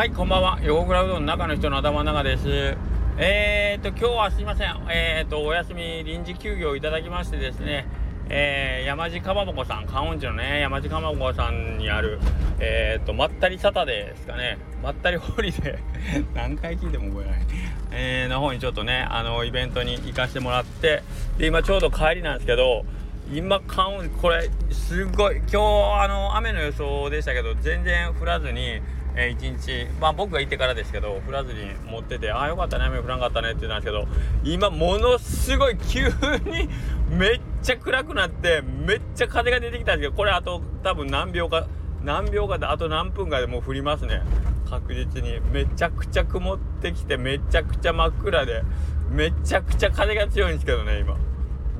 はい、こんばんは。横倉うどんの中の人の頭の中です。えーと、今日はすいません。えーと、お休み臨時休業いただきましてですね、えー、山地かまぼこさん、観音寺のね、山地かまぼこさんにある、えーと、まったりサタデーですかね。まったりホリデー 何回聞いても覚えない。えー、の方にちょっとね、あの、イベントに行かせてもらって、で、今ちょうど帰りなんですけど、今観音これすごい今日あの雨の予想でしたけど全然降らずにえー、1日、まあ僕が行ってからですけど、降らずに持ってて、ああ、よかったね、雨降らんかったねって言ったんですけど、今、ものすごい急にめっちゃ暗くなって、めっちゃ風が出てきたんですけど、これあと多分何秒か、何秒かで、あと何分かでもう降りますね。確実に。めちゃくちゃ曇ってきて、めちゃくちゃ真っ暗で、めちゃくちゃ風が強いんですけどね、今。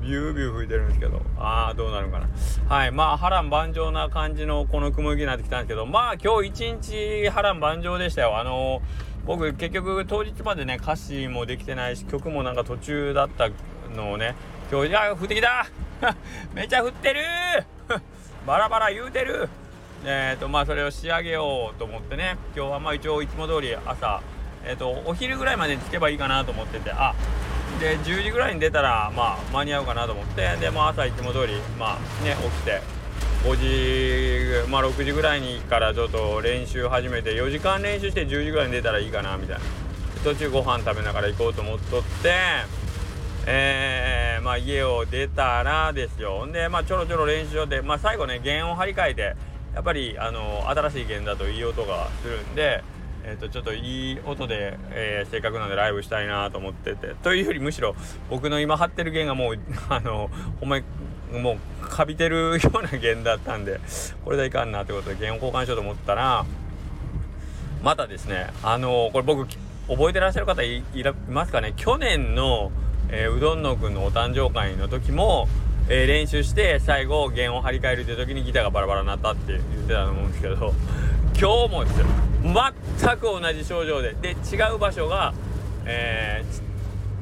ビュービュー吹いてるんですけど、ああ、どうなるかな。はい、まあ、波乱万丈な感じのこの雲行きになってきたんですけど、まあ、今日一日波乱万丈でしたよ。あのー、僕、結局、当日までね、歌詞もできてないし、曲もなんか途中だったのをね、今日、じゃあ、降ってきた。めちゃ降ってる。バラバラ言うてる。えっ、ー、と、まあ、それを仕上げようと思ってね、今日はまあ、一応、いつも通り朝、えっ、ー、と、お昼ぐらいまでに着けばいいかなと思ってて、あ、で10時ぐらいに出たらまあ間に合うかなと思ってでも朝いつも通りまあね起きて5時まあ6時ぐらいにからちょっと練習始めて4時間練習して10時ぐらいに出たらいいかなみたいな。途中ご飯食べながら行こうと思っとってえー、まあ家を出たらですよ。でまあちょろちょろ練習でまあ最後ね弦を張り替えてやっぱりあの新しい弦だといい音がするんでえー、とちょっといい音で、えー、せっかくなんでライブしたいなと思ってて。というよりむしろ僕の今張ってる弦がもう あのほんまにもうかびてるような弦だったんでこれでいかんなってことで弦を交換しようと思ったらまたですねあのこれ僕覚えてらっしゃる方いますかね？去年の、えー、うどんのくんのお誕生会の時もえー、練習して最後弦を張り替えるって時にギターがバラバラになったって言ってたと思うんですけど今日もですよ。全く同じ症状で。で違う場所が、え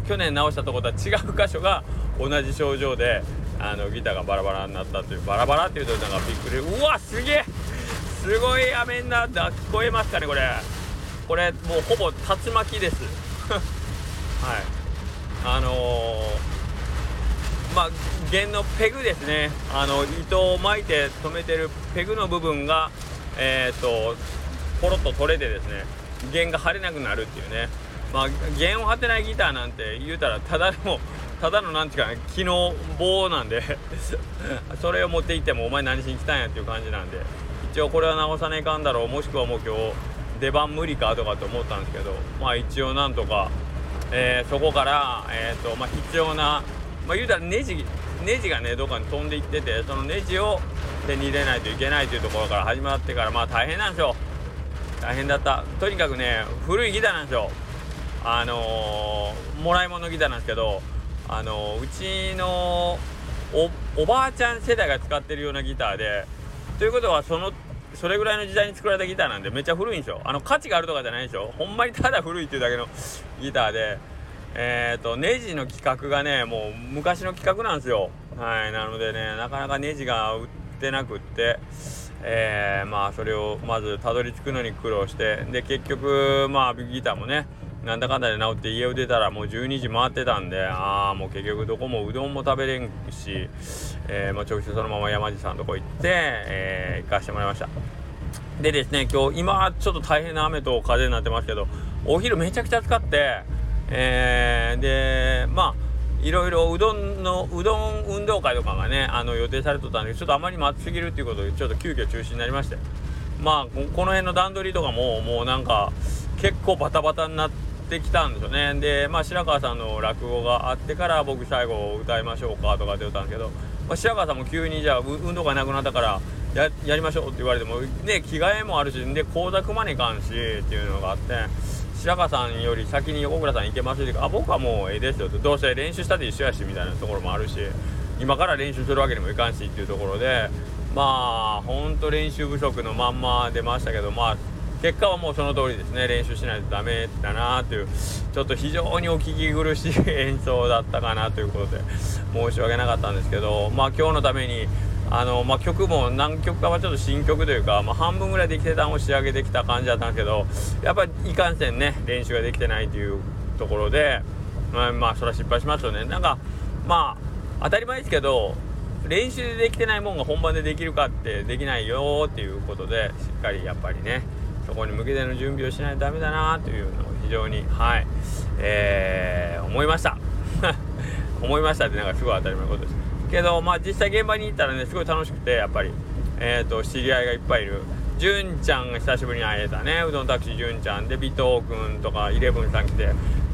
ー、去年直したとことは違う箇所が同じ症状であのギターがバラバラになったというバラバラっていうとなんかびっくり。うわすげえ！すごい雨になった。聞こえますかねこれ。これもうほぼ竜巻です。はい。あのー、まあ弦のペグですね。あの糸を巻いて止めてるペグの部分がえっ、ー、とポロッと取れてですね弦が張れなくなるっていうね。まあ弦を張ってないギターなんて言うたらただのただのなんていうかね木の棒なんで それを持って行ってもお前何しに来たんやっていう感じなんで一応これは直さねえかんだろうもしくはもう今日出番無理かとかって思ったんですけどまあ一応なんとか、えー、そこから、えーとまあ、必要な、まあ、言うたらネジネジがねどっかに飛んでいっててそのネジを手に入れないといけないというところから始まってからまあ大変なんですよ。大変だった。とにかくね古いギターなんですよ。あのー、もらい物ギターなんですけどあのー、うちのおばあちゃん世代が使ってるようなギターでということはそのそれぐらいの時代に作られたギターなんでめっちゃ古いんですよ。あの価値があるとかじゃないでしょほんまにただ古いっていうだけの ギターで。えっ、ー、とネジの規格がねもう昔の規格なんですよ。はいなのでねなかなかネジが売ってなくって。えー、まあそれをまずたどり着くのに苦労してで結局まあギターもねなんだかんだで治って家を出たらもう12時回ってたんでああもう結局どこもうどんも食べれんし、えー、まあ、直接そのまま山地さんのとこ行って、えー、行かしてもらいました。でですね今日今ちょっと大変な雨と風になってますけどお昼めちゃくちゃ暑かってえー、でまあいろいろうどんのうどん運動会とかがねあの予定されてたんでちょっとあまり待ちすぎるっていうことでちょっと急遽中止になりましてまあこの辺の段取りとかももうなんか結構バタバタになってきたんですよねでまあ白川さんの落語があってから僕最後歌いましょうかとかって言ったんですけど、まあ、白川さんも急にじゃあ運動会なくなったからややりましょうって言われてもね着替えもあるしで講座組まねえかんしっていうのがあって。白川さんより先に横倉さん行けますってあ僕はもうええですよとどうせ練習したって一緒やしみたいなところもあるし今から練習するわけにもいかんしっていうところでまあほんと練習不足のまんま出ましたけどまあ結果はもうその通りですね。練習しないとダメだなというちょっと非常にお聞き苦しい演奏だったかなということで申し訳なかったんですけどまあ今日のためにあの、まあ、曲も何曲かはちょっと新曲というか、まあ、半分ぐらいできてたのを仕上げてきた感じだったんですけどやっぱりいかんせんね練習ができてないというところで、まあ、まあそれは失敗しますよね。なんかまあ当たり前ですけど練習でできてないもんが本番でできるかってできないよっていうことでしっかりやっぱりねそこに向けての準備をしないとダメだなというのを非常にはいえー、思いました。思いましたってなんかすごい当たり前のことです。けどまあ実際現場に行ったらねすごい楽しくてやっぱり。え、ー、と知り合いがいっぱいいる。純ちゃんが久しぶりに会えたね。うどんタクシー純ちゃん。で尾藤君とかイレブンさん来て。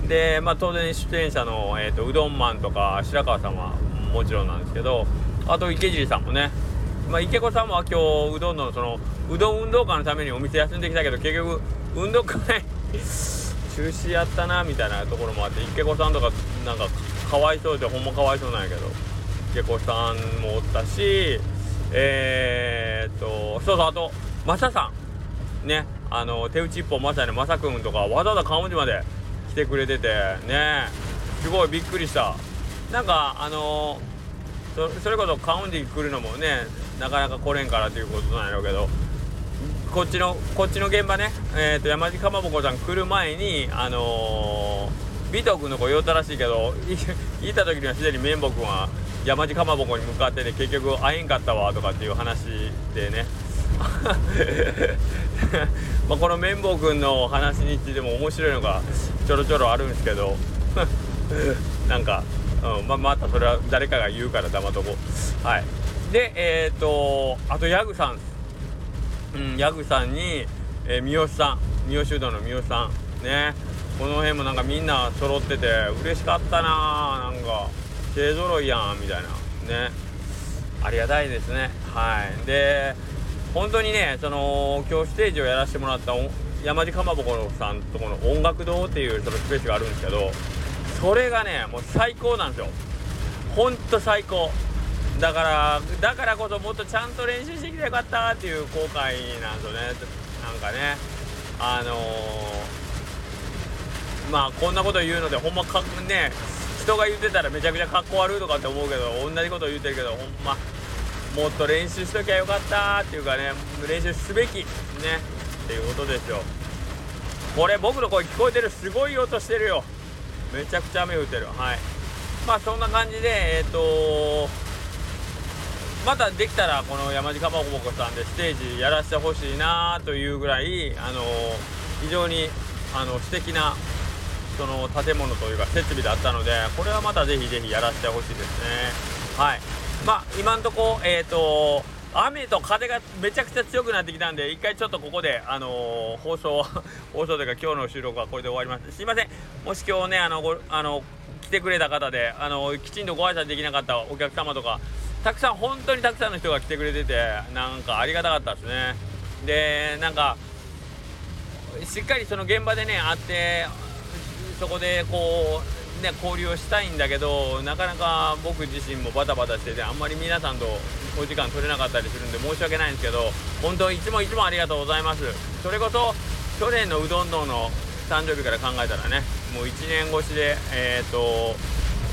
でまあ当然出演者の、えーと、うどんマンとか白川さんはもちろんなんですけど。あと池尻さんもね。まあ、池子さんも今日うどんのそのうどん運動会のためにお店休んできたけど結局運動会 中止やったなみたいなところもあって池子さんとかなんかかわいそうでほんまかわいそうなんやけど。池子さんもおったしえー、っとそうそうあとマサさんねあの手打ち一本まさにマサ君とかわざわざ顔文字まで来てくれててねすごいびっくりした。なんかあのそそれこそカウンティ来るのもねなかなか来れんからということなんやろうけどこっちのこっちの現場ね、えーと、山地かまぼこさん来る前にあのー、尾藤君の子言うたらしいけどい た時にはすでに綿棒君は山地かまぼこに向かってて結局会えんかったわとかっていう話でね。まあこの綿棒君の話についても面白いのがちょろちょろあるんですけど なんか、うんまあ、またそれは誰かが言うから黙っとこう。はい。でえっ、ー、とあとヤグさん。うんヤグさんに、えー、三好さん。三好うどんの三好さん。ね。この辺もなんかみんな揃ってて嬉しかったななんか。勢ぞろいやんみたいな。ね。ありがたいですね。はい。で本当にねその今日ステージをやらせてもらった山地かまぼこさんとこの音楽堂っていうそのスペースがあるんですけどそれがねもう最高なんですよ。ほんと最高。だからだからこそもっとちゃんと練習してきてよかったっていう後悔なんですよね。なんかね。あのー、まあこんなこと言うのでほんまかね人が言ってたらめちゃくちゃかっこ悪いとかって思うけど同じこと言ってるけどほんまもっと練習しときゃよかったっていうかね練習すべきねっていうことですよ。これ僕の声聞こえてる？すごい音してるよ。めちゃくちゃ雨降ってる。はい。まあそんな感じでえっ、ー、とまたできたらこの山地かまぼこさんでステージやらせてほしいなというぐらいあの非常にあの素敵なその建物というか設備だったのでこれはまたぜひぜひやらせてほしいですね。はい。まあ今んとこえっ、ー、と雨と風がめちゃくちゃ強くなってきたんで一回ちょっとここで、あのー、放送 放送というか今日の収録はこれで終わります。すいません。もし今日ねあのごあの来てくれた方で、あのきちんとご挨拶できなかったお客様とかたくさん本当にたくさんの人が来てくれててなんかありがたかったですね。でなんかしっかりその現場でね会ってそこでこうね交流をしたいんだけどなかなか僕自身もバタバタしててあんまり皆さんとお時間取れなかったりするんで申し訳ないんですけど本当いつもいつもありがとうございます。それこそ去年のうどん堂の誕生日から考えたらねもう1年越しでえっ、ー、と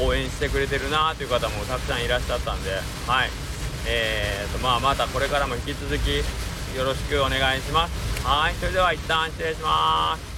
応援してくれてるなという方もたくさんいらっしゃったんではい。えーとまあまたこれからも引き続きよろしくお願いします。はい。それでは一旦失礼します。